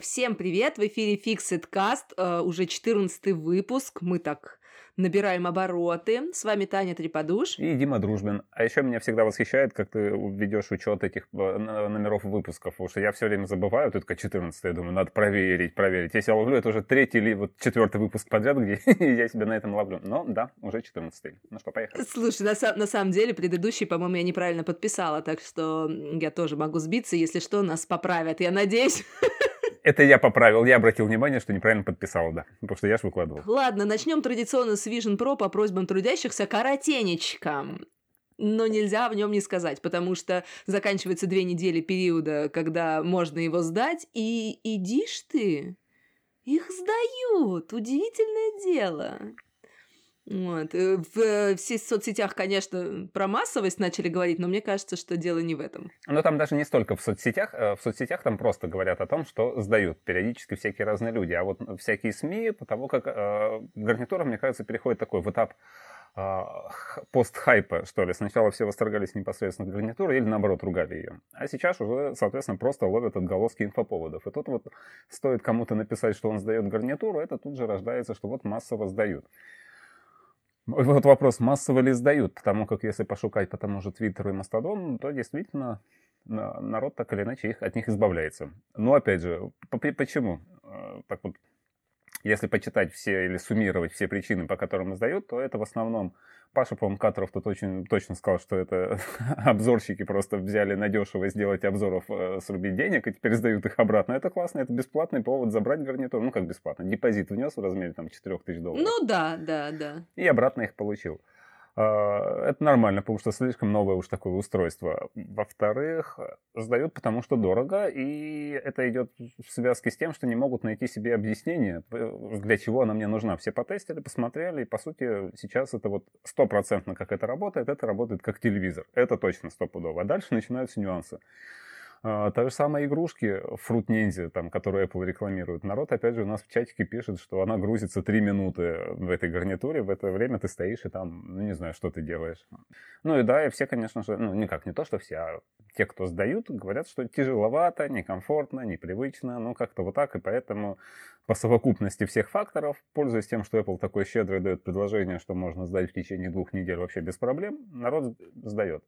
Всем привет! В эфире Fixed Cast, э, уже 14 выпуск. Мы так набираем обороты. С вами Таня Треподуш. И Дима Дружбин. А еще меня всегда восхищает, как ты ведешь учет этих э, номеров выпусков, потому что я все время забываю, тут 14 я думаю, надо проверить, проверить. Если я ловлю, это уже третий или вот четвертый выпуск подряд, где я себя на этом ловлю. Но да, уже 14 Ну что, поехали. Слушай, на, на самом деле предыдущий, по-моему, я неправильно подписала, так что я тоже могу сбиться, если что, нас поправят, я надеюсь. Это я поправил, я обратил внимание, что неправильно подписал, да, потому что я же выкладывал. Ладно, начнем традиционно с Vision Pro по просьбам трудящихся коротенечко. Но нельзя в нем не сказать, потому что заканчивается две недели периода, когда можно его сдать, и идишь ты, их сдают, удивительное дело. Вот. Э, в, э, в соцсетях, конечно, про массовость начали говорить, но мне кажется, что дело не в этом. Но там даже не столько в соцсетях. Э, в соцсетях там просто говорят о том, что сдают периодически всякие разные люди. А вот всякие СМИ, по тому как э, гарнитура, мне кажется, переходит такой в этап пост-хайпа, что ли. Сначала все восторгались непосредственно гарнитурой или, наоборот, ругали ее. А сейчас уже, соответственно, просто ловят отголоски инфоповодов. И тут вот стоит кому-то написать, что он сдает гарнитуру, это тут же рождается, что вот массово сдают. Вот вопрос, массово ли сдают, потому как если пошукать по тому же Твиттеру и Мастодону, то действительно народ так или иначе их, от них избавляется. Но опять же, почему? Э, так вот, если почитать все или суммировать все причины, по которым издают, то это в основном Паша, по-моему, Катров тут очень точно сказал, что это обзорщики просто взяли на дешево сделать обзоров, э, срубить денег и теперь сдают их обратно. Это классно, это бесплатный повод забрать гарнитур. Ну, как бесплатно, депозит внес в размере там 4 тысяч долларов. Ну да, да, да. И обратно их получил. А, это нормально, потому что слишком новое уж такое устройство. Во-вторых, сдают потому что дорого, и это идет в связке с тем, что не могут найти себе объяснение, для чего она мне нужна. Все потестили, посмотрели, и по сути сейчас это вот стопроцентно как это работает, это работает как телевизор. Это точно стопудово. А дальше начинаются нюансы. А, та же самая игрушки Fruit Ninja, там, которую Apple рекламирует. Народ, опять же, у нас в чатике пишет, что она грузится 3 минуты в этой гарнитуре. В это время ты стоишь и там, ну, не знаю, что ты делаешь. Ну и да, и все, конечно же, ну, никак не то, что все, а те, кто сдают, говорят, что тяжеловато, некомфортно, непривычно, ну, как-то вот так. И поэтому по совокупности всех факторов, пользуясь тем, что Apple такой щедрый дает предложение, что можно сдать в течение двух недель вообще без проблем, народ сдает.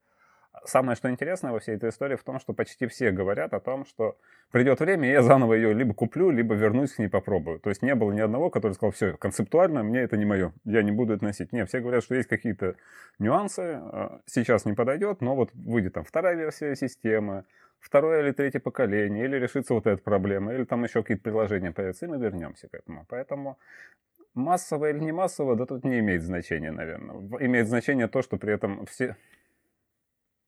Самое, что интересное во всей этой истории в том, что почти все говорят о том, что придет время, и я заново ее либо куплю, либо вернусь к ней попробую. То есть не было ни одного, который сказал, все, концептуально мне это не мое, я не буду это носить. Нет, все говорят, что есть какие-то нюансы, а, сейчас не подойдет, но вот выйдет там вторая версия системы, второе или третье поколение, или решится вот эта проблема, или там еще какие-то приложения появятся, и мы вернемся к этому. Поэтому массово или не массово, да тут не имеет значения, наверное. Имеет значение то, что при этом все,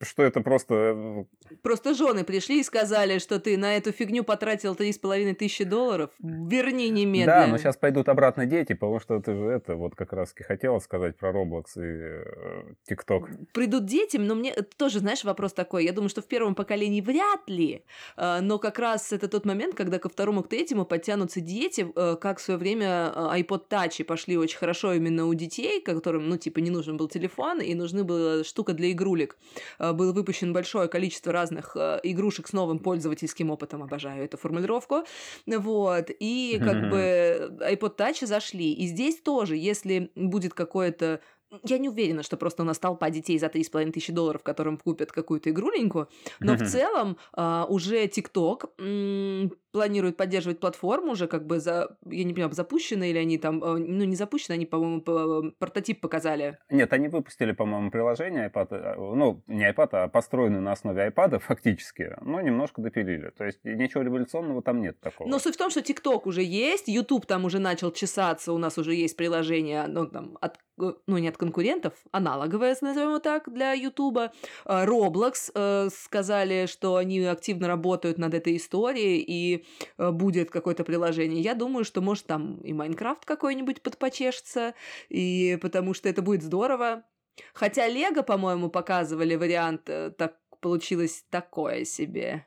что это просто... Э, просто жены пришли и сказали, что ты на эту фигню потратил три с половиной тысячи долларов. Верни немедленно. Да, но сейчас пойдут обратно дети, потому что ты же это вот как раз хотела сказать про Roblox и э, TikTok. Придут дети, но мне тоже, знаешь, вопрос такой. Я думаю, что в первом поколении вряд ли, э, но как раз это тот момент, когда ко второму, к третьему подтянутся дети, как в свое время iPod Touch пошли очень хорошо именно у детей, которым, ну, типа, не нужен был телефон и нужны была штука для игрулек было выпущено большое количество разных э, игрушек с новым пользовательским опытом, обожаю эту формулировку, вот, и как бы iPod Touch зашли, и здесь тоже, если будет какое-то я не уверена, что просто у нас толпа детей за 3,5 тысячи долларов, которым купят какую-то игруленьку, но в целом а, уже TikTok планирует поддерживать платформу уже как бы за, я не понимаю, запущены или они там, а, ну не запущены, они, по-моему, по- прототип показали. Нет, они выпустили, по-моему, приложение iPad, э, ну не iPad, а построенное на основе iPad фактически, но немножко допилили. То есть ничего революционного там нет такого. Но суть в том, что TikTok уже есть, YouTube там уже начал чесаться, у нас уже есть приложение, ну там от Э, ну, не от конкурентов, аналоговое, назовем его так, для Ютуба. Э, Roblox э, сказали, что они активно работают над этой историей, и будет какое-то приложение. Я думаю, что, может, там и Майнкрафт какой-нибудь подпочешется, и потому что это будет здорово. Хотя Лего, по-моему, показывали вариант, так получилось такое себе.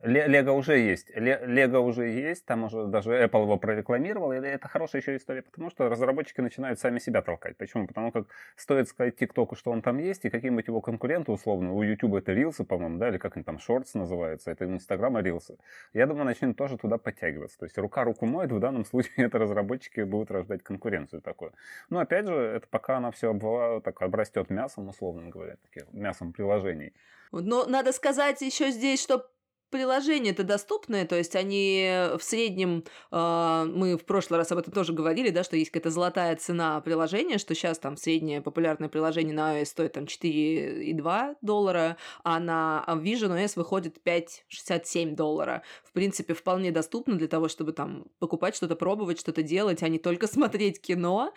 Лего уже есть. Лего уже есть, там уже даже Apple его прорекламировал, и это хорошая еще история, потому что разработчики начинают сами себя толкать. Почему? Потому как стоит сказать ТикТоку, что он там есть, и каким-нибудь его конкуренту, условно, у YouTube это рилсы, по-моему, да, или как они там, шортс называется, это Инстаграма рилсы. Я думаю, начнет тоже туда подтягиваться. То есть рука руку моет, в данном случае это разработчики будут рождать конкуренцию такую. Но опять же, это пока она все обвала, так обрастет мясом, условно говоря, таким мясом приложений. Но надо сказать еще здесь, что приложения-то доступные, то есть они в среднем, э, мы в прошлый раз об этом тоже говорили, да, что есть какая-то золотая цена приложения, что сейчас там среднее популярное приложение на iOS стоит там 4,2 доллара, а на Vision OS выходит 5,67 доллара. В принципе, вполне доступно для того, чтобы там покупать что-то, пробовать что-то делать, а не только смотреть кино,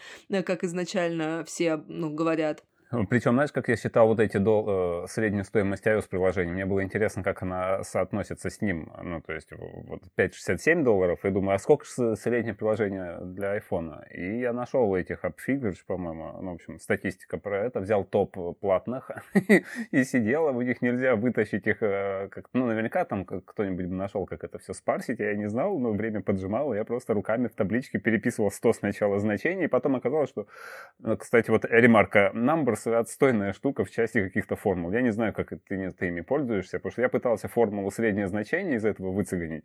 как изначально все ну, говорят. Причем, знаешь, как я считал вот эти до, э, среднюю стоимость iOS приложений, мне было интересно, как она соотносится с ним. Ну, то есть вот 5,67 долларов, и думаю, а сколько же среднее приложение для iPhone? И я нашел этих AppFigures, по-моему, ну, в общем, статистика про это, взял топ платных и сидел, у них нельзя вытащить их, э, как, ну, наверняка там кто-нибудь бы нашел, как это все спарсить, я не знал, но время поджимало, я просто руками в табличке переписывал 100 сначала значений, и потом оказалось, что, э, кстати, вот ремарка Numbers отстойная штука в части каких-то формул. Я не знаю, как ты, ты ими пользуешься, потому что я пытался формулу среднее значение из этого выцеганить.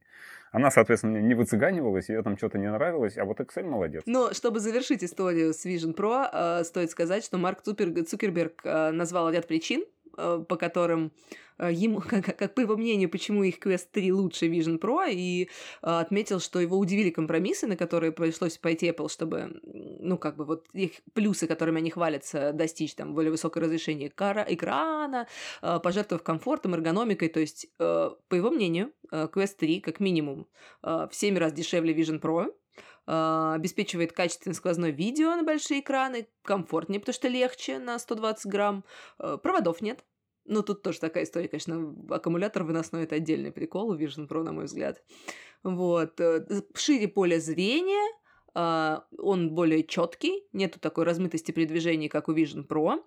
Она, соответственно, мне не выцыганивалась, ее там что-то не нравилось, а вот Excel молодец. Но чтобы завершить историю с Vision Pro, э, стоит сказать, что Марк Цукерберг э, назвал ряд причин, Э, по которым э, ему, как, как по его мнению, почему их Quest 3 лучше Vision Pro, и э, отметил, что его удивили компромиссы, на которые пришлось пойти Apple, чтобы, ну, как бы вот их плюсы, которыми они хвалятся, достичь там более высокое разрешение экрана, пожертвовав комфортом, эргономикой, то есть, по его мнению, Quest 3 как минимум в 7 раз дешевле Vision Pro, обеспечивает качественное сквозное видео на большие экраны, комфортнее, потому что легче на 120 грамм, проводов нет, ну, тут тоже такая история, конечно, аккумулятор выносной – это отдельный прикол у Vision Pro, на мой взгляд. Вот. Э, шире поле зрения, он более четкий, нету такой размытости при движении, как у Vision Pro.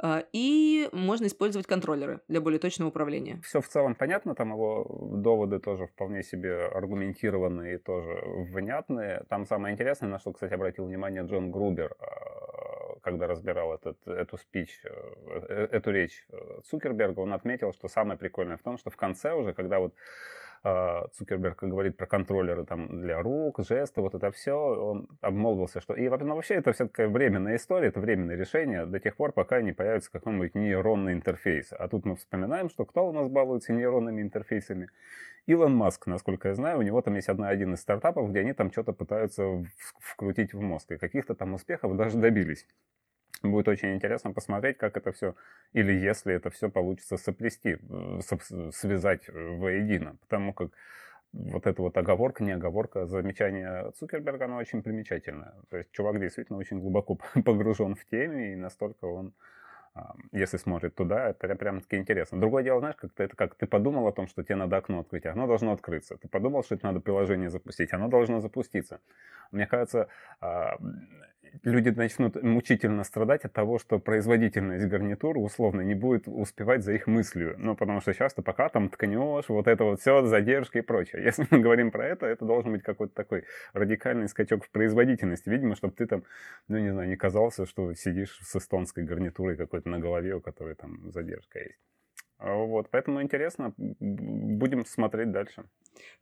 А, и можно использовать контроллеры для более точного управления. Все в целом понятно, там его доводы тоже вполне себе аргументированные и тоже внятные. Там самое интересное, на что, кстати, обратил внимание Джон Грубер, а, когда разбирал этот, эту спич, э, э, эту речь э, Цукерберга, он отметил, что самое прикольное в том, что в конце уже, когда вот а, Цукерберг говорит про контроллеры там для рук, жесты, вот это все, он обмолвился, что... И ну, вообще это все такая временная история, это временное решение до тех пор, пока не появится какой-нибудь нейронный интерфейс. А тут мы вспоминаем, что кто у нас балуется нейронными интерфейсами? Илон Маск, насколько я знаю, у него там есть одна, один из стартапов, где они там что-то пытаются вкрутить в мозг. И каких-то там успехов даже добились. Будет очень интересно посмотреть, как это все, или если это все получится соплести, связать воедино. Потому как вот эта вот оговорка, не оговорка, замечание Цукерберга, оно очень примечательное. То есть чувак действительно очень глубоко погружен в теме, и настолько он если смотрит туда, это прям таки интересно. Другое дело, знаешь, как это как ты подумал о том, что тебе надо окно открыть, оно должно открыться. Ты подумал, что это надо приложение запустить, оно должно запуститься. Мне кажется, а, люди начнут мучительно страдать от того, что производительность гарнитур условно не будет успевать за их мыслью. Ну, потому что часто пока там ткнешь, вот это вот все, задержка и прочее. Если мы говорим про это, это должен быть какой-то такой радикальный скачок в производительности. Видимо, чтобы ты там, ну, не знаю, не казался, что сидишь с эстонской гарнитурой какой-то на голове, у которой там задержка есть. А вот, поэтому интересно, будем смотреть дальше.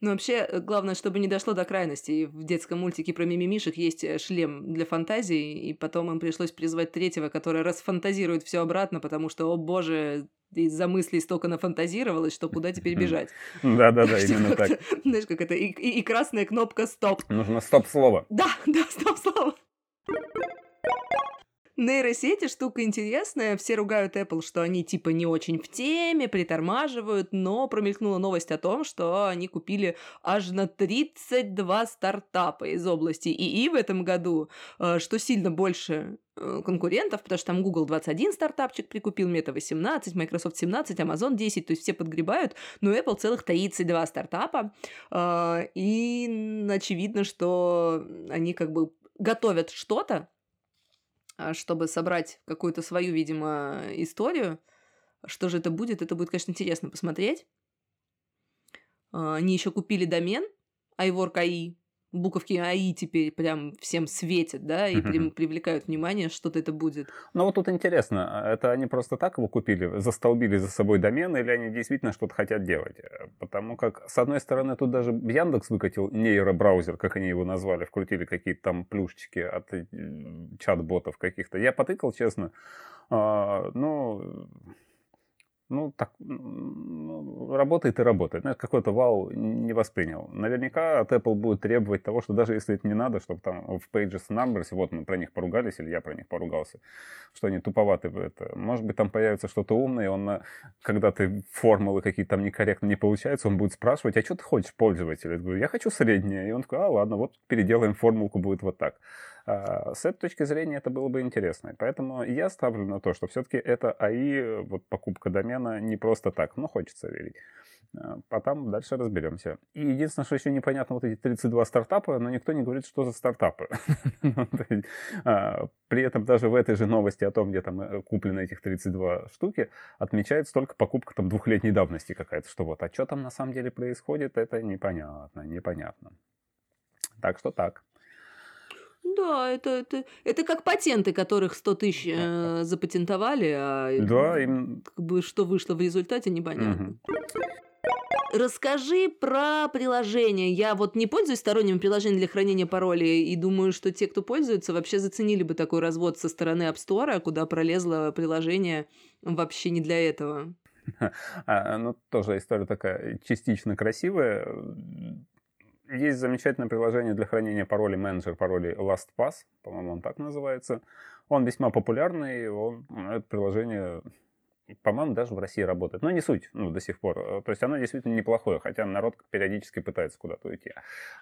Ну, вообще, э, главное, чтобы не дошло до крайности. В детском мультике про мимимишек есть э, шлем для фантазии, и потом им пришлось призвать третьего, который расфантазирует все обратно, потому что, о боже, из-за мыслей столько нафантазировалось, что куда теперь бежать. Да-да-да, именно так. Знаешь, как это, и красная кнопка «Стоп». Нужно «Стоп»-слово. Да, да, «Стоп»-слово. Нейросети штука интересная. Все ругают Apple, что они типа не очень в теме, притормаживают, но промелькнула новость о том, что они купили аж на 32 стартапа из области ИИ в этом году, э, что сильно больше э, конкурентов, потому что там Google 21 стартапчик прикупил, Meta 18, Microsoft 17, Amazon 10, то есть все подгребают, но Apple целых 32 стартапа, э, и очевидно, что они как бы готовят что-то, чтобы собрать какую-то свою, видимо, историю. Что же это будет? Это будет, конечно, интересно посмотреть. А, они еще купили домен iWork.ai, буковки АИ теперь прям всем светят, да, и при, привлекают внимание, что-то это будет. Ну вот тут интересно, а это они просто так его купили, застолбили за собой домен, или они действительно что-то хотят делать? Потому как, с одной стороны, тут даже Яндекс выкатил нейробраузер, как они его назвали, вкрутили какие-то там плюшечки от чат-ботов каких-то. Я потыкал, честно, а, ну ну, так, ну, работает и работает. Знаешь, какой-то вау не воспринял. Наверняка от Apple будет требовать того, что даже если это не надо, чтобы там в Pages Numbers, вот мы про них поругались, или я про них поругался, что они туповаты это. Может быть, там появится что-то умное, он, когда ты формулы какие-то там некорректно не получаются, он будет спрашивать, а что ты хочешь, пользователь? Я говорю, я хочу среднее. И он такой, а, ладно, вот переделаем формулку, будет вот так. А, с этой точки зрения это было бы интересно. Поэтому я ставлю на то, что все-таки это АИ, вот покупка домена не просто так, но хочется верить. А, потом дальше разберемся. И единственное, что еще непонятно, вот эти 32 стартапа, но никто не говорит, что за стартапы. Ну, а, при этом даже в этой же новости о том, где там э, куплены этих 32 штуки, отмечается только покупка там двухлетней давности какая-то, что вот, а что там на самом деле происходит, это непонятно, непонятно. Так что так. Да, это, это, это как патенты, которых 100 тысяч э, запатентовали, а да, им... как бы что вышло в результате, непонятно. Угу. Расскажи про приложение. Я вот не пользуюсь сторонним приложением для хранения паролей, и думаю, что те, кто пользуется, вообще заценили бы такой развод со стороны App Store, куда пролезло приложение вообще не для этого. А, ну, тоже история такая частично красивая есть замечательное приложение для хранения паролей, менеджер паролей LastPass, по-моему, он так называется. Он весьма популярный, он, это приложение, по-моему, даже в России работает. Но не суть, ну, до сих пор. То есть оно действительно неплохое, хотя народ периодически пытается куда-то уйти.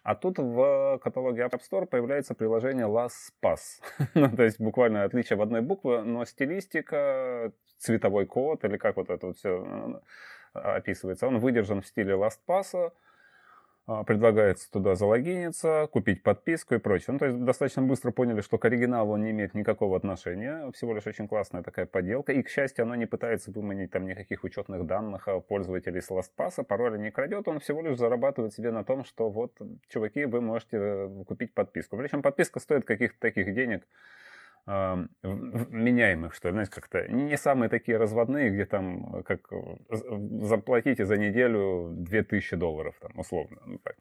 А тут в каталоге App Store появляется приложение LastPass. ну, то есть буквально отличие в одной букве, но стилистика, цветовой код или как вот это вот все э, описывается, он выдержан в стиле LastPass, а, предлагается туда залогиниться, купить подписку и прочее. Ну, то есть достаточно быстро поняли, что к оригиналу он не имеет никакого отношения, всего лишь очень классная такая подделка. И, к счастью, оно не пытается выманить там никаких учетных данных пользователей с LastPass, пароля не крадет, он всего лишь зарабатывает себе на том, что вот, чуваки, вы можете э, купить подписку. Причем подписка стоит каких-то таких денег, меняемых, что ли, знаете, как-то не самые такие разводные, где там, как заплатите за неделю 2000 долларов, там, условно. Ну, так.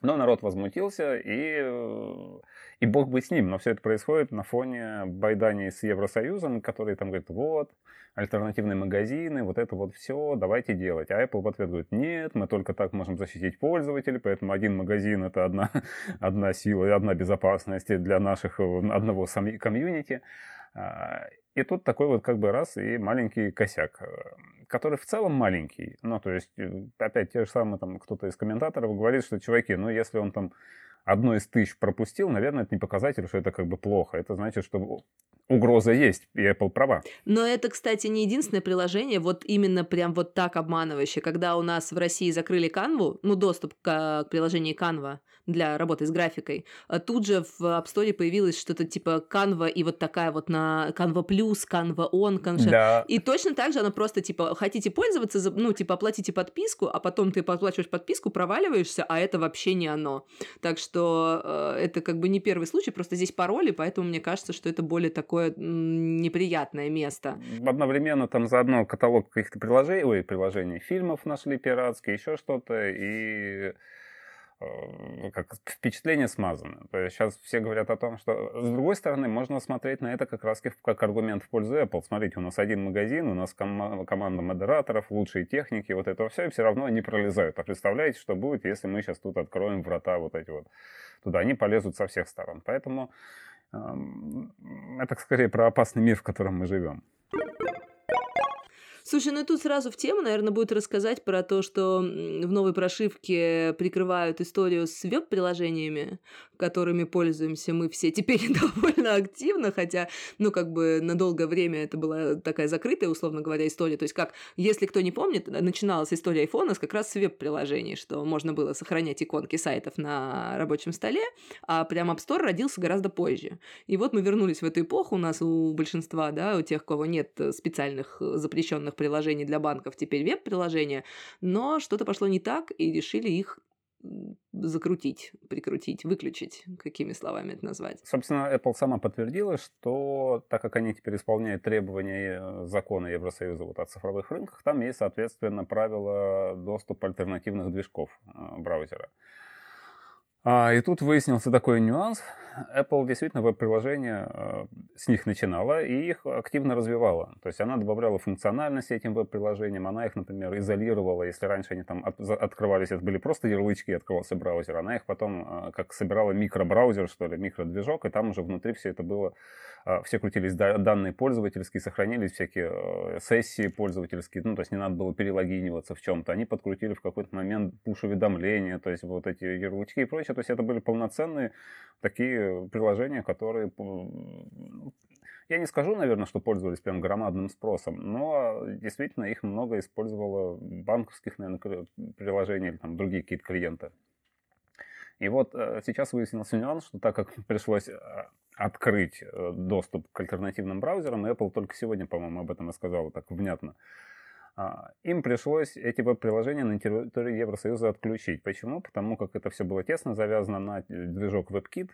Но народ возмутился, и, и бог бы с ним. Но все это происходит на фоне байданий с Евросоюзом, который там говорит, вот, альтернативные магазины, вот это вот все, давайте делать. А Apple в ответ говорит, нет, мы только так можем защитить пользователей, поэтому один магазин это одна, одна сила и одна безопасность для наших, одного комьюнити. А, и тут такой вот как бы раз и маленький косяк, который в целом маленький. Ну, то есть, э, опять те же самые там кто-то из комментаторов говорит, что, чуваки, ну, если он там одно из тысяч пропустил, наверное, это не показатель, что это как бы плохо. Это значит, что угроза есть, и Apple права. Но это, кстати, не единственное приложение, вот именно прям вот так обманывающее. Когда у нас в России закрыли Canva, ну, доступ к, к приложению Canva для работы с графикой, а тут же в App Store появилось что-то типа Canva и вот такая вот на Canva Plus, Canva On, Canva... Да. И точно так же она просто, типа, хотите пользоваться, ну, типа, оплатите подписку, а потом ты оплачиваешь подписку, проваливаешься, а это вообще не оно. Так что э, это как бы не первый случай, просто здесь пароли, поэтому мне кажется, что это более такое такое неприятное место. Одновременно там заодно каталог каких-то приложений, ой, приложений фильмов нашли пиратские, еще что-то, и э, как впечатление смазано. То есть сейчас все говорят о том, что с другой стороны можно смотреть на это как раз как аргумент в пользу Apple. Смотрите, у нас один магазин, у нас ком- команда модераторов, лучшие техники, вот это все, и все равно они пролезают. А представляете, что будет, если мы сейчас тут откроем врата вот эти вот туда? Они полезут со всех сторон. Поэтому это скорее про опасный мир, в котором мы живем. Слушай, ну тут сразу в тему, наверное, будет рассказать про то, что в новой прошивке прикрывают историю с веб-приложениями, которыми пользуемся мы все теперь довольно активно, хотя, ну, как бы на долгое время это была такая закрытая, условно говоря, история. То есть как, если кто не помнит, начиналась история iPhone с как раз с веб-приложений, что можно было сохранять иконки сайтов на рабочем столе, а прям App Store родился гораздо позже. И вот мы вернулись в эту эпоху, у нас у большинства, да, у тех, у кого нет специальных запрещенных приложений для банков, теперь веб-приложения, но что-то пошло не так, и решили их закрутить, прикрутить, выключить, какими словами это назвать. Собственно, Apple сама подтвердила, что так как они теперь исполняют требования э, закона Евросоюза вот о цифровых рынках, там есть, соответственно, правила доступа альтернативных движков э, браузера. А, и тут выяснился такой нюанс. Apple действительно веб-приложения э, с них начинала и их активно развивала. То есть она добавляла функциональности этим веб-приложениям, она их, например, изолировала. Если раньше они там от, открывались, это были просто ярлычки, открывался браузер, она их потом э, как собирала микробраузер, что ли, микродвижок, и там уже внутри все это было а, все крутились данные пользовательские, сохранились всякие сессии пользовательские, ну, то есть не надо было перелогиниваться в чем-то. Они подкрутили в какой-то момент пуш-уведомления, то есть вот эти ярлычки и прочее. То есть это были полноценные такие приложения, которые я не скажу, наверное, что пользовались прям громадным спросом, но действительно их много использовало банковских, наверное, приложений или там другие какие-то клиенты. И вот э, сейчас выяснился нюанс, что так как пришлось э, открыть э, доступ к альтернативным браузерам. Apple только сегодня, по-моему, об этом рассказала так внятно. А, им пришлось эти веб-приложения на территории Евросоюза отключить. Почему? Потому как это все было тесно завязано на движок WebKit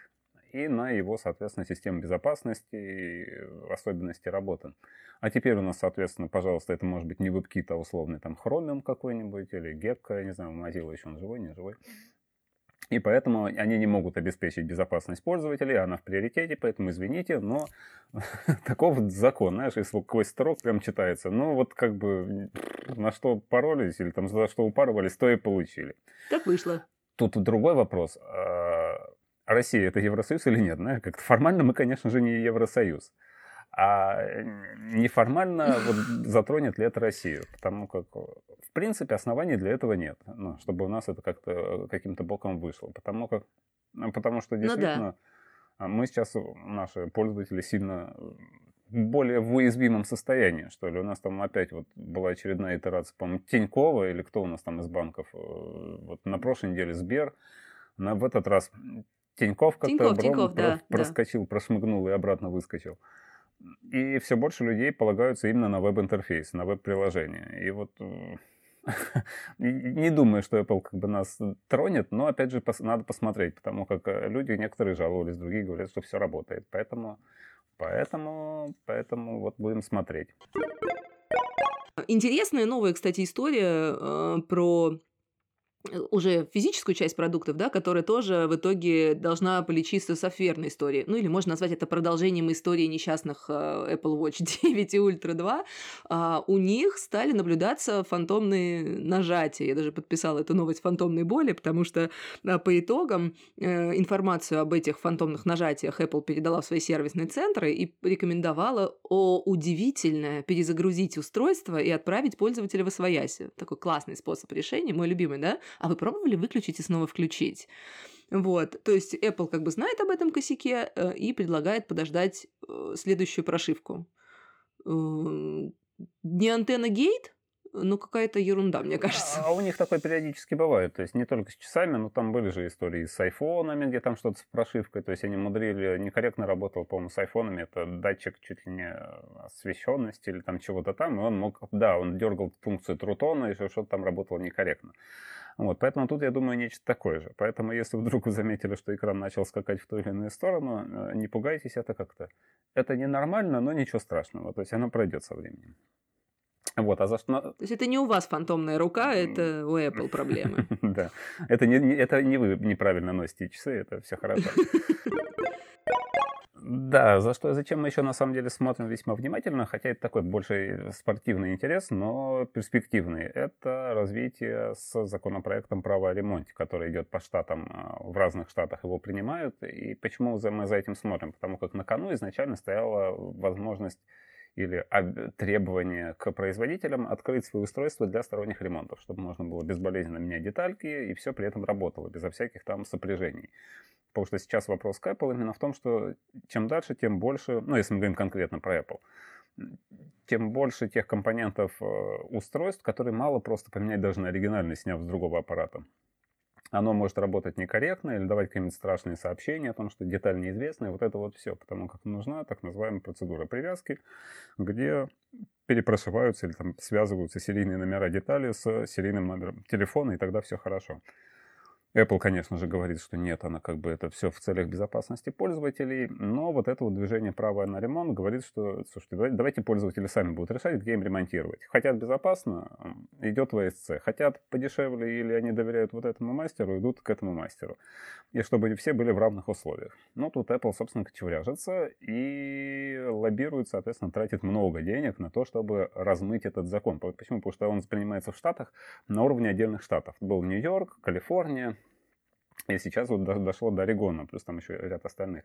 и на его, соответственно, систему безопасности и особенности работы. А теперь у нас, соответственно, пожалуйста, это может быть не WebKit, а условный там Chromium какой-нибудь или Gecko, я не знаю, Mozilla еще он живой, не живой. И поэтому они не могут обеспечить безопасность пользователей, она в приоритете, поэтому извините, но таков закон, знаешь, если сквозь строк прям читается. Ну вот как бы на что поролись или там за что упарывались, то и получили. Так вышло. Тут другой вопрос. А Россия это Евросоюз или нет? Знаешь, как-то формально мы, конечно же, не Евросоюз. А неформально вот, затронет ли это Россию? Потому как, в принципе, оснований для этого нет, ну, чтобы у нас это как-то каким-то боком вышло. Потому, как, ну, потому что действительно ну, да. мы сейчас, наши пользователи, сильно более в уязвимом состоянии, что ли. У нас там опять вот была очередная итерация, по-моему, Тинькова, или кто у нас там из банков, э, вот на прошлой неделе Сбер, на, в этот раз Тиньков как-то Тиньков, Тиньков, да, проскочил, да. прошмыгнул и обратно выскочил. И все больше людей полагаются именно на веб-интерфейс, на веб-приложение. И вот э, не думаю, что Apple как бы нас тронет, но опять же надо посмотреть, потому как э, люди некоторые жаловались, другие говорят, что все работает. Поэтому, поэтому, поэтому вот будем смотреть. Интересная новая, кстати, история э, про уже физическую часть продуктов, да, которая тоже в итоге должна полечиться софтверной историей. Ну или можно назвать это продолжением истории несчастных э, Apple Watch 9 и Ultra 2. А, у них стали наблюдаться фантомные нажатия. Я даже подписала эту новость фантомной боли, потому что а, по итогам э, информацию об этих фантомных нажатиях Apple передала в свои сервисные центры и рекомендовала о удивительное перезагрузить устройство и отправить пользователя в освояси. Такой классный способ решения, мой любимый, да? А вы пробовали выключить и снова включить? Вот, то есть Apple как бы знает об этом косяке э, и предлагает подождать э, следующую прошивку. Э, не антенна гейт, ну, какая-то ерунда, мне кажется. А у них такое периодически бывает. То есть не только с часами, но там были же истории с айфонами, где там что-то с прошивкой. То есть они мудрили, некорректно работал, по-моему, с айфонами. Это датчик чуть ли не освещенности или там чего-то там. И он мог, да, он дергал функцию трутона, и что-то там работало некорректно. Вот, поэтому тут, я думаю, нечто такое же. Поэтому, если вдруг вы заметили, что экран начал скакать в ту или иную сторону, э, не пугайтесь, это как-то... Это ненормально, но ничего страшного. То есть оно пройдет со временем. Вот, а за что... То есть это не у вас фантомная рука, это у Apple проблемы. Да, это не, это не вы неправильно носите часы, это все хорошо. Да, за что, зачем мы еще на самом деле смотрим весьма внимательно, хотя это такой больше спортивный интерес, но перспективный. Это развитие с законопроектом права о ремонте, который идет по штатам, а, в разных штатах его принимают. И почему мы за этим смотрим? Потому как на кону изначально стояла возможность или требование к производителям открыть свои устройства для сторонних ремонтов, чтобы можно было безболезненно менять детальки и все при этом работало, безо всяких там сопряжений. Потому что сейчас вопрос к Apple именно в том, что чем дальше, тем больше, ну, если мы говорим конкретно про Apple, тем больше тех компонентов э, устройств, которые мало просто поменять даже на оригинальный, сняв с другого аппарата. Оно может работать некорректно или давать какие-нибудь страшные сообщения о том, что деталь неизвестна, вот это вот все, потому как нужна так называемая процедура привязки, где перепрошиваются или там связываются серийные номера детали с серийным номером телефона, и тогда все хорошо. Apple, конечно же, говорит, что нет, она как бы это все в целях безопасности пользователей, но вот это вот движение правое на ремонт говорит, что, слушайте, давайте пользователи сами будут решать, где им ремонтировать. Хотят безопасно, идет в ASC. Хотят подешевле или они доверяют вот этому мастеру, идут к этому мастеру. И чтобы все были в равных условиях. Ну, тут Apple, собственно, кочевряжется и лоббирует, соответственно, тратит много денег на то, чтобы размыть этот закон. Почему? Потому что он принимается в Штатах на уровне отдельных штатов. Был Нью-Йорк, Калифорния, и сейчас вот дошло до Орегона, плюс там еще ряд остальных.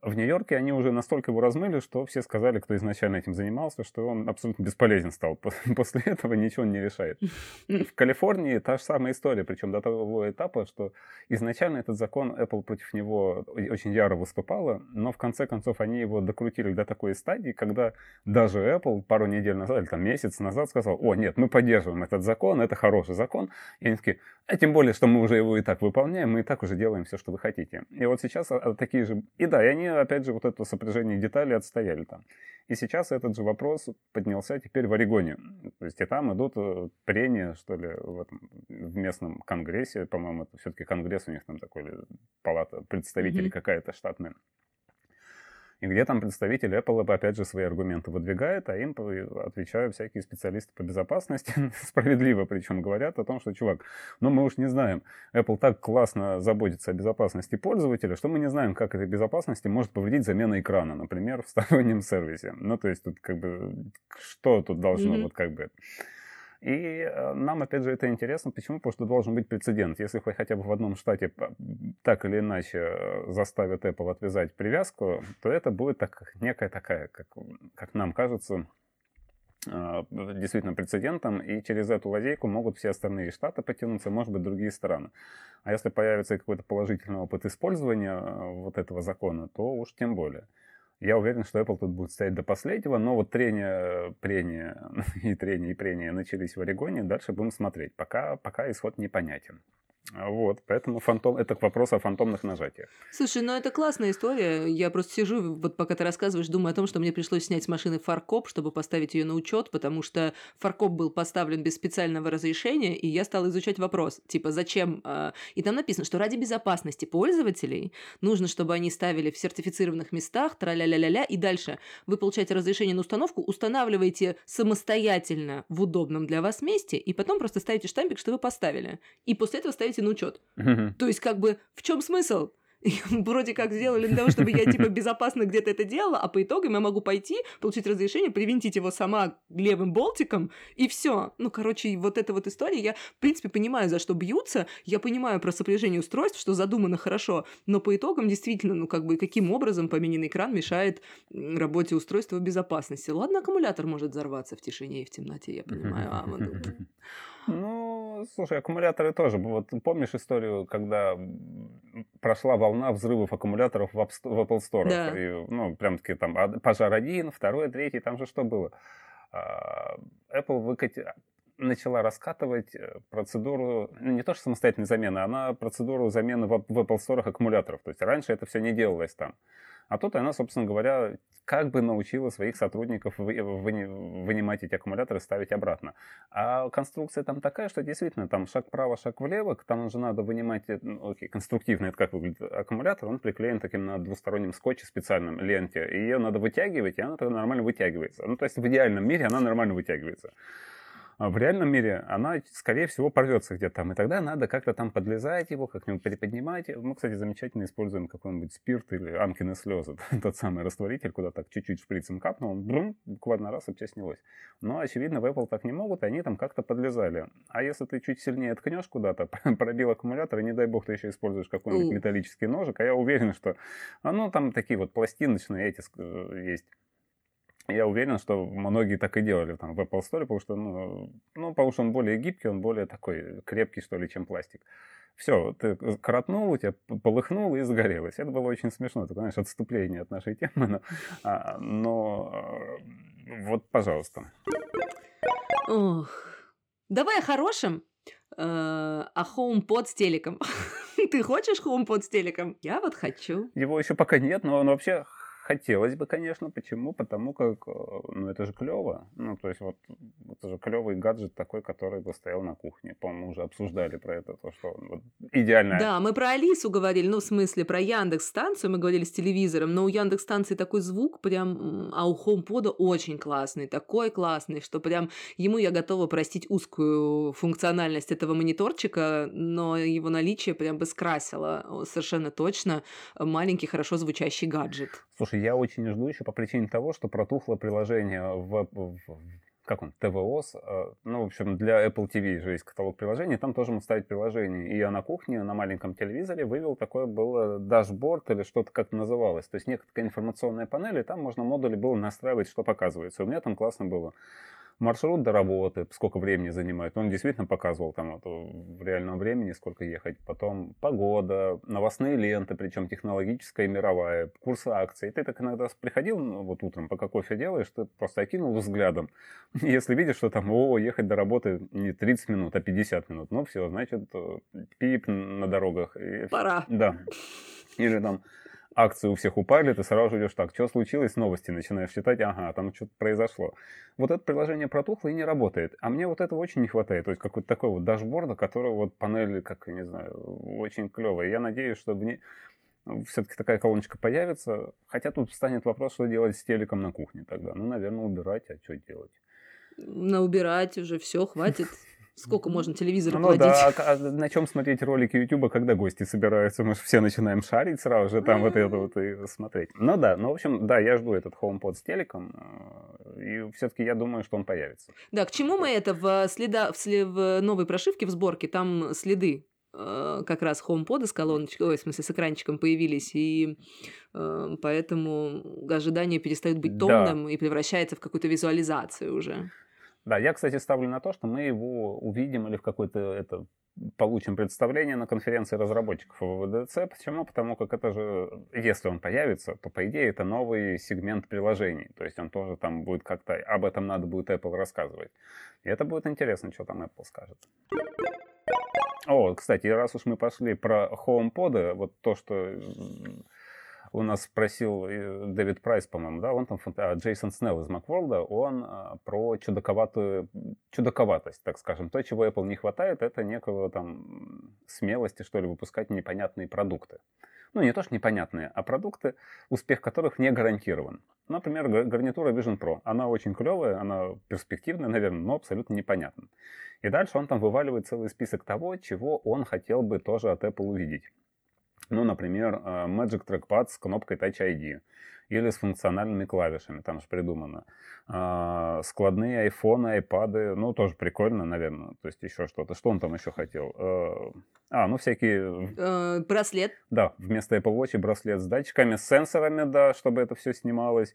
В Нью-Йорке они уже настолько его размыли, что все сказали, кто изначально этим занимался, что он абсолютно бесполезен стал. После этого ничего не решает. В Калифорнии та же самая история, причем до того этапа, что изначально этот закон, Apple против него очень яро выступала, но в конце концов они его докрутили до такой стадии, когда даже Apple пару недель назад, или там месяц назад сказал, о, нет, мы поддерживаем этот закон, это хороший закон. И они такие, а тем более, что мы уже его и так выполняем, мы и так уже делаем все, что вы хотите. И вот сейчас а, такие же... И да, и они, опять же, вот это сопряжение деталей отстояли там. И сейчас этот же вопрос поднялся теперь в Орегоне. То есть и там идут э, прения, что ли, в, этом, в местном конгрессе. По-моему, это все-таки конгресс у них там такой, палата представителей mm-hmm. какая-то штатная и где там представитель Apple, опять же, свои аргументы выдвигает, а им отвечают всякие специалисты по безопасности, справедливо причем говорят о том, что, чувак, ну мы уж не знаем, Apple так классно заботится о безопасности пользователя, что мы не знаем, как этой безопасности может повредить замена экрана, например, в стороннем сервисе. Ну, то есть тут как бы, что тут должно mm-hmm. вот как бы... И э, нам, опять же, это интересно. Почему? Потому что должен быть прецедент. Если хотя бы в одном штате так или иначе э, заставят Apple отвязать привязку, то это будет так, некая такая, как, как нам кажется, э, действительно прецедентом, и через эту лазейку могут все остальные штаты потянуться, может быть, другие страны. А если появится какой-то положительный опыт использования вот этого закона, то уж тем более. Я уверен, что Apple тут будет стоять до последнего, но вот трения, прения и трения и прения начались в Орегоне, дальше будем смотреть. Пока, пока исход непонятен. Вот, поэтому фантом, это вопрос о фантомных нажатиях. Слушай, ну это классная история. Я просто сижу, вот пока ты рассказываешь, думаю о том, что мне пришлось снять с машины фаркоп, чтобы поставить ее на учет, потому что фаркоп был поставлен без специального разрешения, и я стала изучать вопрос, типа, зачем... Э... И там написано, что ради безопасности пользователей нужно, чтобы они ставили в сертифицированных местах, тра-ля-ля-ля-ля, и дальше вы получаете разрешение на установку, устанавливаете самостоятельно в удобном для вас месте, и потом просто ставите штампик, что вы поставили. И после этого ставите ставите на учет. Mm-hmm. То есть, как бы, в чем смысл? вроде как сделали для того, чтобы я типа безопасно где-то это делала, а по итогам я могу пойти, получить разрешение, привинтить его сама левым болтиком, и все. Ну, короче, вот эта вот история, я, в принципе, понимаю, за что бьются, я понимаю про сопряжение устройств, что задумано хорошо, но по итогам действительно, ну, как бы, каким образом помененный экран мешает работе устройства безопасности. Ладно, аккумулятор может взорваться в тишине и в темноте, я понимаю, а, Ну, слушай, аккумуляторы тоже. Вот помнишь историю, когда прошла волна взрывов аккумуляторов в, Apple Store? Да. И, ну, прям таки там пожар один, второй, третий, там же что было? А, Apple выкатил начала раскатывать э, процедуру, ну, не то что самостоятельной замены, она процедуру замены в, в Apple Store аккумуляторов. То есть раньше это все не делалось там. А тут она, собственно говоря, как бы научила своих сотрудников вынимать эти аккумуляторы ставить обратно. А конструкция там такая, что действительно там шаг вправо, шаг влево, там уже надо вынимать, ну, окей, конструктивно это как выглядит аккумулятор, он приклеен таким на двустороннем скотче специальном ленте, и ее надо вытягивать, и она тогда нормально вытягивается. Ну, то есть в идеальном мире она нормально вытягивается. А в реальном мире она, скорее всего, порвется где-то там. И тогда надо как-то там подлезать его, как-нибудь приподнимать. Мы, кстати, замечательно используем какой-нибудь спирт или амкины слезы. Тот самый растворитель, куда так чуть-чуть шприцем капнул, он брум, буквально раз и все снялось. Но, очевидно, в Apple так не могут, и они там как-то подлезали. А если ты чуть сильнее ткнешь куда-то, пробил аккумулятор, и не дай бог ты еще используешь какой-нибудь металлический ножик, а я уверен, что, ну, там такие вот пластиночные эти э, есть я уверен, что многие так и делали там в Apple Store, потому что, ну, ну, потому что он более гибкий, он более такой крепкий, что ли, чем пластик. Все, ты коротнул, у тебя полыхнул и загорелось. Это было очень смешно, это, знаешь, отступление от нашей темы, но, а, но вот, пожалуйста. Ох, давай о хорошем. Э, а HomePod с телеком. Ты хочешь HomePod с телеком? Я вот хочу. Его еще пока нет, но он вообще Хотелось бы, конечно. Почему? Потому как, э, ну, это же клево. Ну, то есть вот это же клевый гаджет такой, который бы стоял на кухне. По-моему, уже обсуждали про это, то, что он вот, идеально. Да, мы про Алису говорили, ну, в смысле, про Яндекс станцию мы говорили с телевизором, но у Яндекс станции такой звук прям, а у HomePod очень классный, такой классный, что прям ему я готова простить узкую функциональность этого мониторчика, но его наличие прям бы скрасило совершенно точно маленький, хорошо звучащий гаджет. Слушай, я очень жду еще по причине того, что протухло приложение в, в как он, ТВОС, э, ну, в общем, для Apple TV же есть каталог приложений, там тоже можно ставить приложение. И я на кухне, на маленьком телевизоре вывел такое было дашборд или что-то как называлось. То есть некая информационная панель, и там можно модули было настраивать, что показывается. У меня там классно было маршрут до работы, сколько времени занимает. Он действительно показывал там это в реальном времени, сколько ехать. Потом погода, новостные ленты, причем технологическая и мировая, курсы акций. И ты так иногда приходил, ну, вот утром, пока кофе делаешь, ты просто окинул взглядом. Если видишь, что там, о, ехать до работы не 30 минут, а 50 минут, ну все, значит, э, пип на дорогах. Пора. Да. Или там акции у всех упали, ты сразу идешь так, что случилось, новости начинаешь читать, ага, там что-то произошло. Вот это приложение протухло и не работает. А мне вот этого очень не хватает. То есть какой-то такой вот дашборда, который вот панели, как, не знаю, очень клевая. Я надеюсь, что в ней все-таки такая колоночка появится. Хотя тут станет вопрос, что делать с телеком на кухне тогда. Ну, наверное, убирать, а что делать? На убирать уже все, хватит. Сколько можно телевизор ну, плодить? да, а на чем смотреть ролики Ютуба, когда гости собираются? Мы же все начинаем шарить сразу же там вот это вот и смотреть. Ну да, ну в общем, да, я жду этот HomePod с телеком, э, и все-таки я думаю, что он появится. Да, к чему мы это в, следа, в, след, в новой прошивке в сборке, там следы э, как раз HomePod с колоночкой, ой, в смысле, с экранчиком появились, и э, поэтому ожидание перестает быть томным да. и превращается в какую-то визуализацию уже. Да, я, кстати, ставлю на то, что мы его увидим или в какой-то это получим представление на конференции разработчиков ВВДЦ. Почему? Потому как это же, если он появится, то, по идее, это новый сегмент приложений. То есть он тоже там будет как-то, об этом надо будет Apple рассказывать. И это будет интересно, что там Apple скажет. О, кстати, раз уж мы пошли про HomePod, вот то, что у нас спросил э, Дэвид Прайс, по-моему, да, он там, а, Джейсон Снелл из Макворлда, он а, про чудаковатую, чудаковатость, так скажем. То, чего Apple не хватает, это некого там смелости, что ли, выпускать непонятные продукты. Ну, не то, что непонятные, а продукты, успех которых не гарантирован. Например, гарнитура Vision Pro. Она очень клевая, она перспективная, наверное, но абсолютно непонятна. И дальше он там вываливает целый список того, чего он хотел бы тоже от Apple увидеть. Ну, например, э, Magic Trackpad с кнопкой Touch ID или с функциональными клавишами, там же придумано. А, складные айфоны, айпады, ну, тоже прикольно, наверное. То есть еще что-то. Что он там еще хотел? Э, а, ну, всякие... Э, браслет. Да, вместо Apple Watch браслет с датчиками, с сенсорами, да, чтобы это все снималось.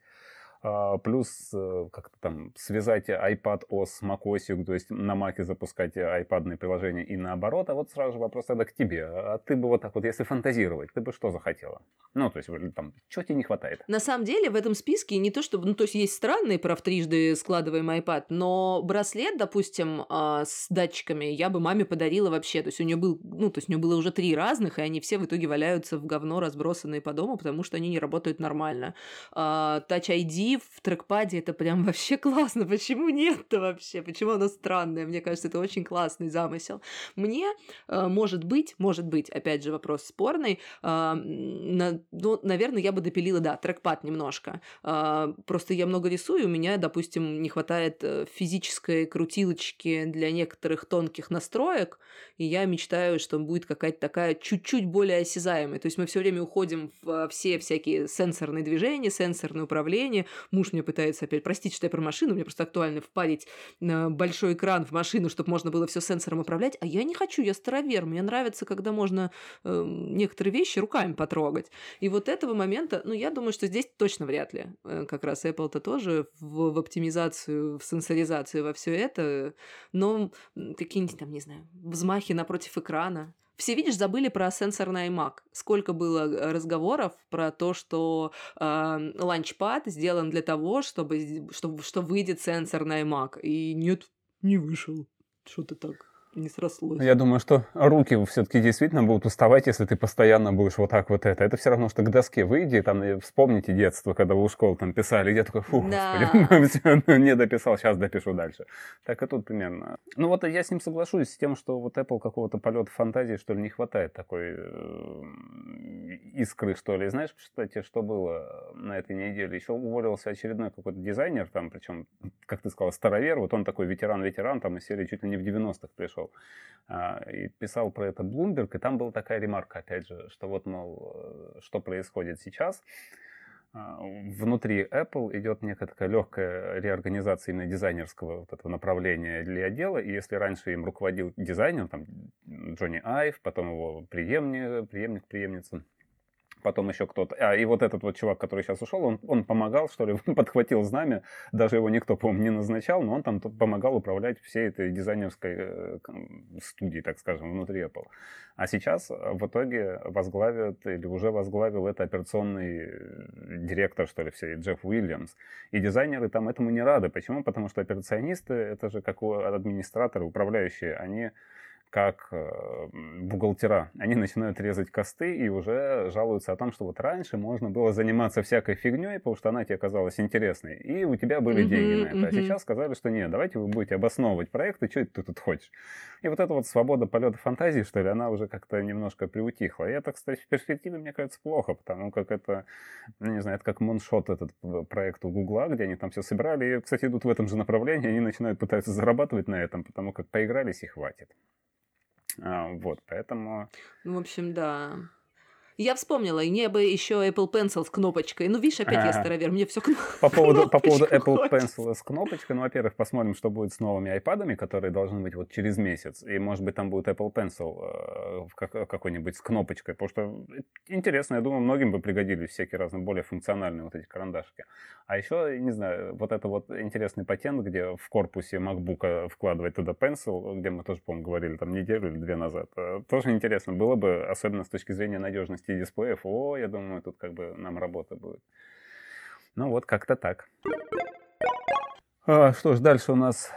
А, плюс э, как-то там связать iPad OS с macOS, то есть на Mac запускать iPad приложения и наоборот. А вот сразу же вопрос тогда к тебе. А ты бы вот так вот, если фантазировать, ты бы что захотела? Ну, то есть там, чего тебе не хватает? На самом деле в этом списке не то, что... Ну, то есть есть странные, прав трижды складываемый iPad, но браслет, допустим, а, с датчиками я бы маме подарила вообще. То есть у нее был, ну, то есть у нее было уже три разных, и они все в итоге валяются в говно, разбросанные по дому, потому что они не работают нормально. Touch ID в трекпаде это прям вообще классно. Почему нет-то вообще? Почему оно странное? Мне кажется, это очень классный замысел. Мне, э, может быть, может быть, опять же, вопрос спорный, э, ну, наверное, я бы допилила, да, трекпад немножко. Э, просто я много рисую, у меня, допустим, не хватает физической крутилочки для некоторых тонких настроек, и я мечтаю, что будет какая-то такая чуть-чуть более осязаемая. То есть мы все время уходим в все всякие сенсорные движения, сенсорное управление, Муж мне пытается опять, простить, что я про машину, мне просто актуально впарить большой экран в машину, чтобы можно было все сенсором управлять, а я не хочу, я старовер, мне нравится, когда можно э, некоторые вещи руками потрогать. И вот этого момента, ну, я думаю, что здесь точно вряд ли. Э, как раз Apple-то тоже в, в оптимизацию, в сенсоризацию во все это, но какие-нибудь там, не знаю, взмахи напротив экрана, все, видишь, забыли про сенсорный iMac. Сколько было э, разговоров про то, что э, ланчпад сделан для того, чтобы, чтобы что выйдет сенсорный iMac. И нет, не вышел. Что-то так. Не срослось. Я думаю, что руки все-таки действительно будут уставать, если ты постоянно будешь вот так вот это. Это все равно, что к доске выйди, там, вспомните детство, когда вы у школы там писали, я такой, фу, да. господи, не дописал, сейчас допишу дальше. Так и тут примерно. Ну вот я с ним соглашусь, с тем, что вот Apple какого-то полета фантазии, что ли, не хватает такой э, искры, что ли. Знаешь, кстати, что было на этой неделе? Еще уволился очередной какой-то дизайнер, там, причем, как ты сказал, старовер, вот он такой ветеран-ветеран, там из серии чуть ли не в 90-х пришел, а, и писал про это Bloomberg, и там была такая ремарка, опять же, что вот, мол, э, что происходит сейчас, а, внутри Apple идет некая такая легкая реорганизация именно дизайнерского вот этого направления для отдела, и если раньше им руководил дизайнер, там, Джонни Айв, потом его преемник, преемник, преемница, потом еще кто-то. А, и вот этот вот чувак, который сейчас ушел, он, он помогал, что ли, подхватил знамя. Даже его никто, по-моему, не назначал, но он там помогал управлять всей этой дизайнерской э, студией, так скажем, внутри Apple. А сейчас э, в итоге возглавит или уже возглавил это операционный э, директор, что ли, всей, Джефф Уильямс. И дизайнеры там этому не рады. Почему? Потому что операционисты, это же как администраторы, управляющие, они как э, бухгалтера. Они начинают резать косты и уже жалуются о том, что вот раньше можно было заниматься всякой фигней, потому что она тебе казалась интересной, и у тебя были mm-hmm, деньги на это. Mm-hmm. А сейчас сказали, что нет, давайте вы будете обосновывать проекты, что ты тут хочешь. И вот эта вот свобода полета фантазии, что ли, она уже как-то немножко приутихла. И это, кстати, в перспективе, мне кажется, плохо, потому как это, ну, не знаю, это как моншот этот проект у Гугла, где они там все собирали, и, кстати, идут в этом же направлении, они начинают пытаться зарабатывать на этом, потому как поигрались и хватит. А, вот, поэтому... Ну, в общем, да. Я вспомнила, и мне бы еще Apple Pencil с кнопочкой. Ну, видишь, опять я старовер, мне все по поводу, по поводу Apple Pencil с кнопочкой, ну, во-первых, посмотрим, что будет с новыми iPad, которые должны быть вот через месяц. И, может быть, там будет Apple Pencil э, какой-нибудь с кнопочкой, потому что интересно, я думаю, многим бы пригодились всякие разные более функциональные вот эти карандашики. А еще, не знаю, вот это вот интересный патент, где в корпусе MacBook вкладывать туда Pencil, где мы тоже, по-моему, говорили там неделю или две назад. Э, тоже интересно было бы, особенно с точки зрения надежности 10 дисплеев, о, я думаю, тут как бы нам работа будет. Ну вот, как-то так. А, что ж, дальше у нас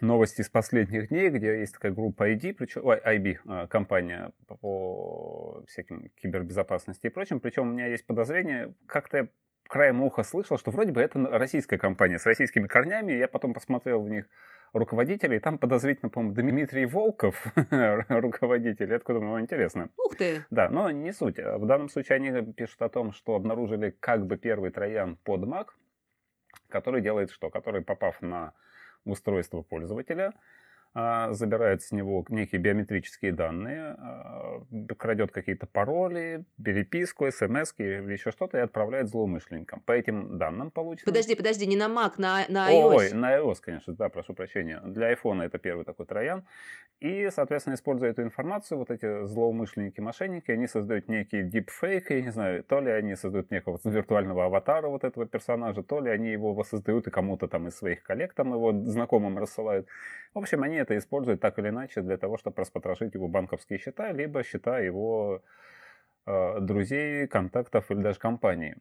новости из последних дней, где есть такая группа ID, причем, ой, IB, а, компания по всяким кибербезопасности и прочим. Причем у меня есть подозрение, как-то краем уха слышал, что вроде бы это российская компания с российскими корнями. Я потом посмотрел в них руководителей. Там подозрительно, по-моему, Дмитрий Волков, руководитель. Я такой думаю, интересно. Ух ты! Да, но не суть. В данном случае они пишут о том, что обнаружили как бы первый троян под Mac, который делает что? Который, попав на устройство пользователя, забирает с него некие биометрические данные, а, крадет какие-то пароли, переписку, смс или еще что-то и отправляет злоумышленникам. По этим данным полученным... Подожди, подожди, не на Mac, на, на iOS. Ой, на iOS, конечно, да, прошу прощения. Для iPhone это первый такой троян. И, соответственно, используя эту информацию, вот эти злоумышленники, мошенники, они создают некий дипфейк, я не знаю, то ли они создают некого виртуального аватара вот этого персонажа, то ли они его воссоздают и кому-то там из своих коллег там его знакомым рассылают. В общем, они это используют так или иначе для того, чтобы распотрошить его банковские счета, либо счета его э, друзей, контактов или даже компаний.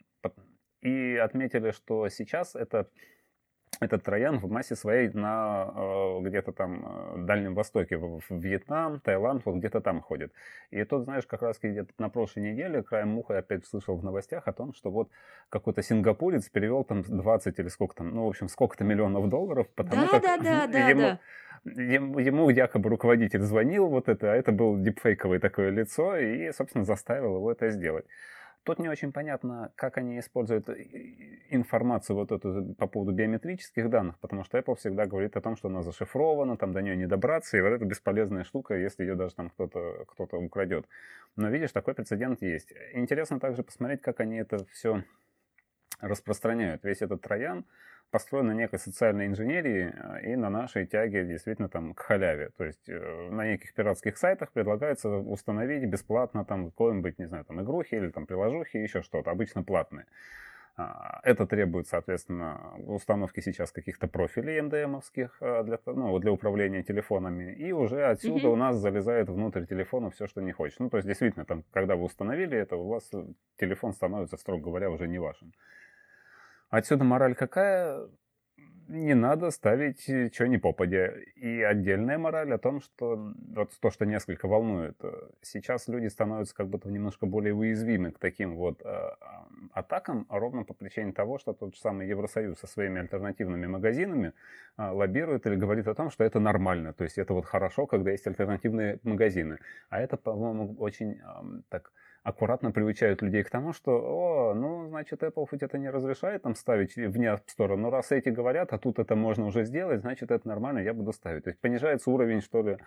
И отметили, что сейчас это этот троян в массе своей на э, где-то там э, Дальнем Востоке, в, в Вьетнам, Таиланд, вот где-то там ходит. И тут, знаешь, как раз где-то на прошлой неделе краем муха опять слышал в новостях о том, что вот какой-то сингапурец перевел там 20 или сколько там, ну, в общем, сколько-то миллионов долларов, потому да, как да, да, да, ему, да ему, ему якобы руководитель звонил, вот это, а это был дипфейковое такое лицо, и, собственно, заставил его это сделать. Тут не очень понятно, как они используют информацию вот эту по поводу биометрических данных, потому что Apple всегда говорит о том, что она зашифрована, там до нее не добраться, и вот это бесполезная штука, если ее даже там кто-то кто украдет. Но видишь, такой прецедент есть. Интересно также посмотреть, как они это все распространяют. Весь этот троян, построен на некой социальной инженерии э, и на нашей тяге действительно там к халяве. То есть э, на неких пиратских сайтах предлагается установить бесплатно там какой-нибудь, не знаю, там игрухи или там приложухи, еще что-то, обычно платные. А, это требует, соответственно, установки сейчас каких-то профилей МДМовских э, для, ну, для управления телефонами. И уже отсюда mm-hmm. у нас залезает внутрь телефона все, что не хочешь. Ну, то есть, действительно, там, когда вы установили это, у вас телефон становится, строго говоря, уже не вашим. Отсюда мораль какая? не надо ставить э, что ни попадя. И отдельная мораль о том, что вот то, что несколько волнует. Э, сейчас люди становятся как будто немножко более уязвимы к таким вот э, атакам, ровно по причине того, что тот же самый Евросоюз со своими альтернативными магазинами э, лоббирует или говорит о том, что это нормально. То есть это вот хорошо, когда есть альтернативные магазины. А это, по-моему, очень так аккуратно приучают людей к тому, что, о, ну, значит, Apple хоть это не разрешает там ставить вне App Store, но раз эти говорят, а тут это можно уже сделать, значит, это нормально, я буду ставить. То есть понижается уровень, что ли,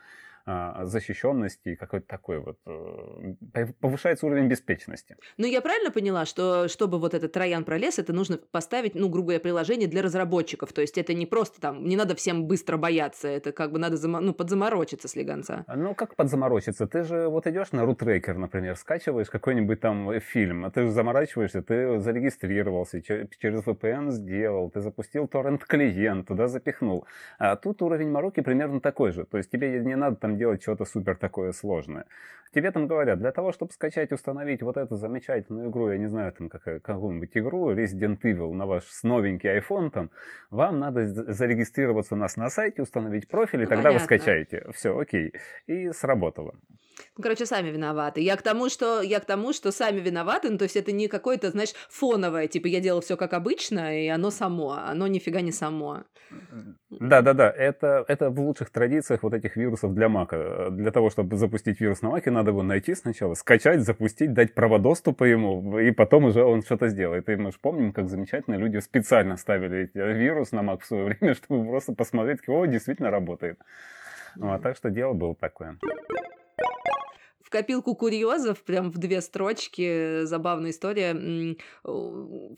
защищенности и какой-то такой вот, э, повышается уровень беспечности. Ну, я правильно поняла, что чтобы вот этот троян пролез, это нужно поставить, ну, грубо говоря, приложение для разработчиков, то есть это не просто там, не надо всем быстро бояться, это как бы надо, ну, подзаморочиться слегонца. Ну, как подзаморочиться? Ты же вот идешь на рутрекер, например, скачиваешь какой-нибудь там фильм, а ты же заморачиваешься, ты зарегистрировался, через VPN сделал, ты запустил торрент-клиент, туда запихнул. А тут уровень мороки примерно такой же, то есть тебе не надо там делать что-то супер такое сложное. Тебе там говорят, для того, чтобы скачать, установить вот эту замечательную игру, я не знаю, там какую-нибудь игру, Resident Evil на ваш новенький iPhone, там, вам надо зарегистрироваться у нас на сайте, установить профиль, и ну, тогда понятно. вы скачаете. Все, окей. И сработало. Ну, короче, сами виноваты. Я к тому, что я к тому, что сами виноваты, ну, то есть это не какое-то, знаешь, фоновое, типа я делал все как обычно, и оно само, оно нифига не само. Да, да, да. Это, это в лучших традициях вот этих вирусов для Мака. Для того, чтобы запустить вирус на Маке, надо его найти сначала, скачать, запустить, дать право доступа ему, и потом уже он что-то сделает. И мы же помним, как замечательно люди специально ставили вирус на Мак в свое время, чтобы просто посмотреть, о, действительно работает. Ну, а так что дело было такое в копилку курьезов, прям в две строчки, забавная история.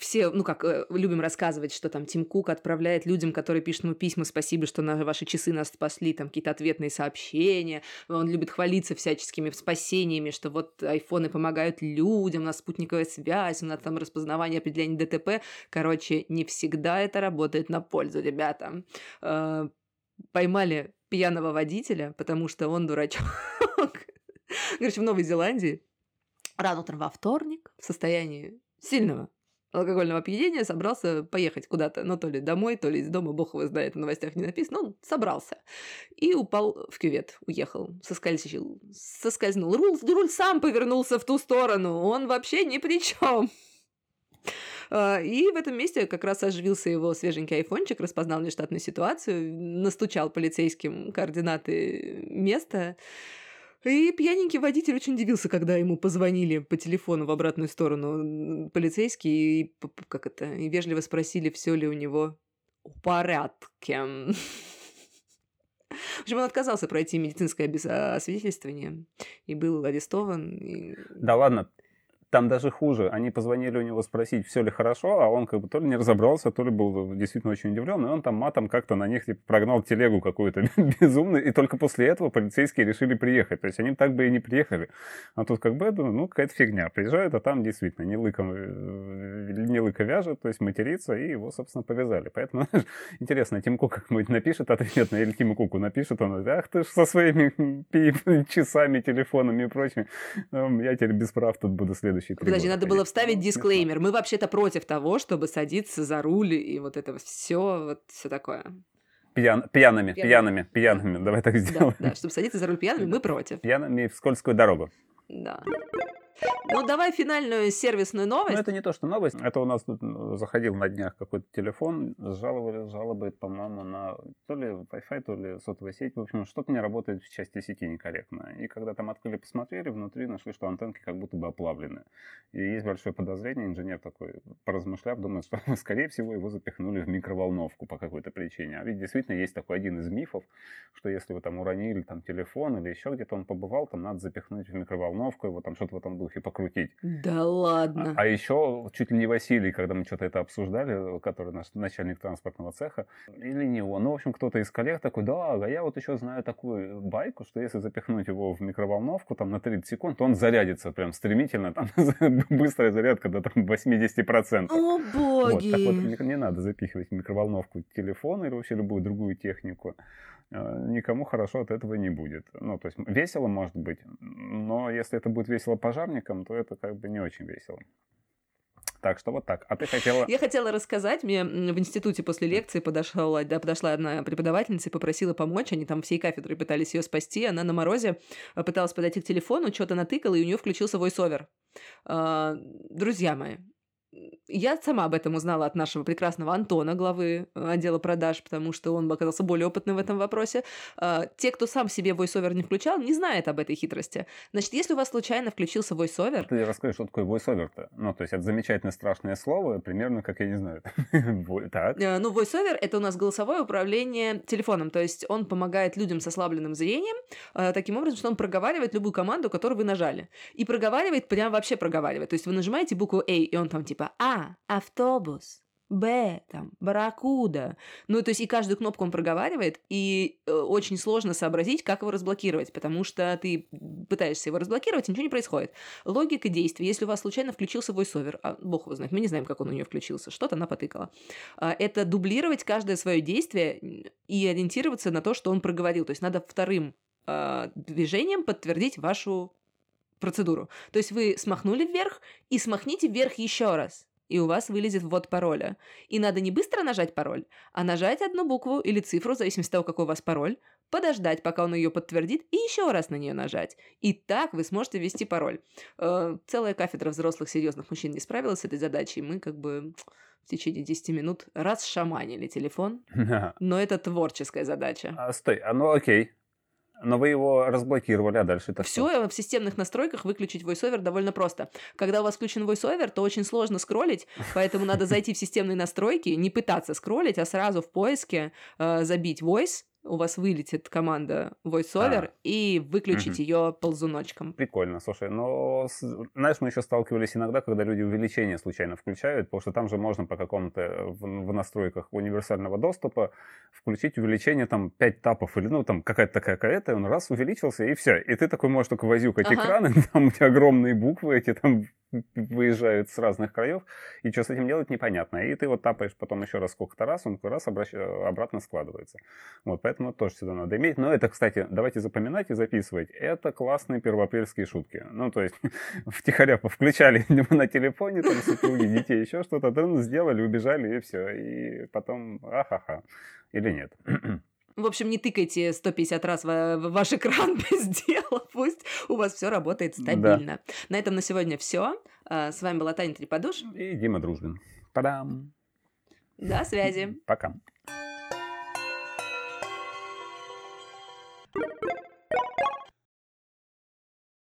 Все, ну как, э, любим рассказывать, что там Тим Кук отправляет людям, которые пишут ему письма, спасибо, что на ваши часы нас спасли, там какие-то ответные сообщения. Он любит хвалиться всяческими спасениями, что вот айфоны помогают людям, у нас спутниковая связь, у нас там распознавание определений ДТП. Короче, не всегда это работает на пользу, ребята. Э, поймали пьяного водителя, потому что он дурачок. Короче, в Новой Зеландии рано утром во вторник в состоянии сильного алкогольного опьянения собрался поехать куда-то, ну, то ли домой, то ли из дома, бог его знает, в новостях не написано, он собрался. И упал в кювет, уехал, соскользил, соскользнул. Руль, руль сам повернулся в ту сторону, он вообще ни при чем. А, и в этом месте как раз оживился его свеженький айфончик, распознал нештатную ситуацию, настучал полицейским координаты места, и пьяненький водитель очень удивился, когда ему позвонили по телефону в обратную сторону полицейские и как это и вежливо спросили, все ли у него в порядке. В общем, он отказался пройти медицинское освидетельствование и был арестован. И... Да ладно, там даже хуже. Они позвонили у него спросить, все ли хорошо, а он как бы то ли не разобрался, то ли был действительно очень удивлен, и он там матом как-то на них типа, прогнал телегу какую-то безумную, и только после этого полицейские решили приехать. То есть они так бы и не приехали. А тут как бы, ну, какая-то фигня. Приезжают, а там действительно не лыка, э, не лыка вяжет, то есть матерится, и его, собственно, повязали. Поэтому, интересно, Тим Кук как-нибудь напишет ответно, или Тиму Куку напишет, он, ах ты ж со своими часами, телефонами и прочим, я теперь без прав тут буду следующий следующие три Подожди, года, надо было вставить дисклеймер. Мы вообще-то против того, чтобы садиться за руль и вот это все, вот все такое. Пьян, пьяными, пьяными, пьяными, пьяными. Давай так сделаем. Да, да, чтобы садиться за руль пьяными, мы против. Пьяными в скользкую дорогу. Да. Ну, давай финальную сервисную новость. Ну, это не то, что новость. Это у нас тут ну, заходил на днях какой-то телефон, жаловали, жалобы, по-моему, на то ли Wi-Fi, то ли сотовая сеть. В общем, что-то не работает в части сети некорректно. И когда там открыли, посмотрели, внутри нашли, что антенки как будто бы оплавлены. И есть большое подозрение, инженер такой, поразмышляв, думает, что, скорее всего, его запихнули в микроволновку по какой-то причине. А ведь действительно есть такой один из мифов, что если вы там уронили там телефон или еще где-то он побывал, там надо запихнуть в микроволновку, его там что-то в этом духе покрутить. Да ладно. А, а еще чуть ли не Василий, когда мы что-то это обсуждали, который наш начальник транспортного цеха, или не он, ну, в общем, кто-то из коллег такой, да, а я вот еще знаю такую байку, что если запихнуть его в микроволновку там на 30 секунд, то он зарядится прям стремительно, там быстрая зарядка до там 80%. О, боги! Вот, так вот, не, не надо запихивать в микроволновку телефон или вообще любую другую технику. Э, никому хорошо от этого не будет. Ну, то есть весело может быть, но если это будет весело пожарникам, то это как бы не очень весело. Так что вот так. А ты хотела... Я хотела рассказать, мне в институте после лекции подошла, да, подошла одна преподавательница и попросила помочь, они там всей кафедрой пытались ее спасти, она на морозе э, пыталась подойти к телефону, что-то натыкала, и у нее включился voice-over. А, друзья мои, я сама об этом узнала от нашего прекрасного Антона, главы э, отдела продаж, потому что он оказался более опытным в этом вопросе. А, те, кто сам себе voiceover не включал, не знает об этой хитрости. Значит, если у вас случайно включился voiceover... Ты расскажи, что такое voiceover-то? Ну, то есть это замечательное страшное слово, примерно как, я не знаю, так. Э, ну, voiceover — это у нас голосовое управление телефоном, то есть он помогает людям с ослабленным зрением э, таким образом, что он проговаривает любую команду, которую вы нажали. И проговаривает, прям вообще проговаривает. То есть вы нажимаете букву A, и он там типа типа А, автобус, Б, там, барракуда. Ну, то есть и каждую кнопку он проговаривает, и э, очень сложно сообразить, как его разблокировать, потому что ты пытаешься его разблокировать, и ничего не происходит. Логика действий, если у вас случайно включился voiceover, а бог его знает, мы не знаем, как он у нее включился, что-то она потыкала, э, это дублировать каждое свое действие и ориентироваться на то, что он проговорил. То есть надо вторым э, движением подтвердить вашу процедуру. То есть вы смахнули вверх и смахните вверх еще раз и у вас вылезет ввод пароля. И надо не быстро нажать пароль, а нажать одну букву или цифру, в зависимости от того, какой у вас пароль, подождать, пока он ее подтвердит, и еще раз на нее нажать. И так вы сможете ввести пароль. Э, целая кафедра взрослых серьезных мужчин не справилась с этой задачей. Мы как бы в течение 10 минут раз шаманили телефон. Но это творческая задача. А, стой, а ну окей. Но вы его разблокировали, а дальше это Все что? в системных настройках выключить VoiceOver довольно просто. Когда у вас включен VoiceOver, то очень сложно скроллить, поэтому надо зайти в системные настройки, не пытаться скроллить, а сразу в поиске э, забить Voice, у вас вылетит команда VoiceOver а. и выключить угу. ее ползуночком. Прикольно, слушай, но знаешь, мы еще сталкивались иногда, когда люди увеличение случайно включают, потому что там же можно по какому-то в, в настройках универсального доступа включить увеличение там 5 тапов или ну там какая-то такая какая-то, он раз увеличился и все. И ты такой можешь только возюкать ага. экраны, там у тебя огромные буквы эти там выезжают с разных краев, и что с этим делать непонятно. И ты вот тапаешь потом еще раз сколько-то раз, он раз обращ... обратно складывается. Вот, поэтому тоже всегда надо иметь. Но это, кстати, давайте запоминать и записывать. Это классные первоапрельские шутки. Ну, то есть, втихаря включали на телефоне, там, супруги, детей, еще что-то, да, сделали, убежали, и все. И потом, ахаха. Или нет. В общем, не тыкайте 150 раз в, ваш экран без дела. Пусть у вас все работает стабильно. Да. На этом на сегодня все. А, с вами была Таня Треподуш. И Дима Дружбин. Падам. До связи. Пока. Thank you.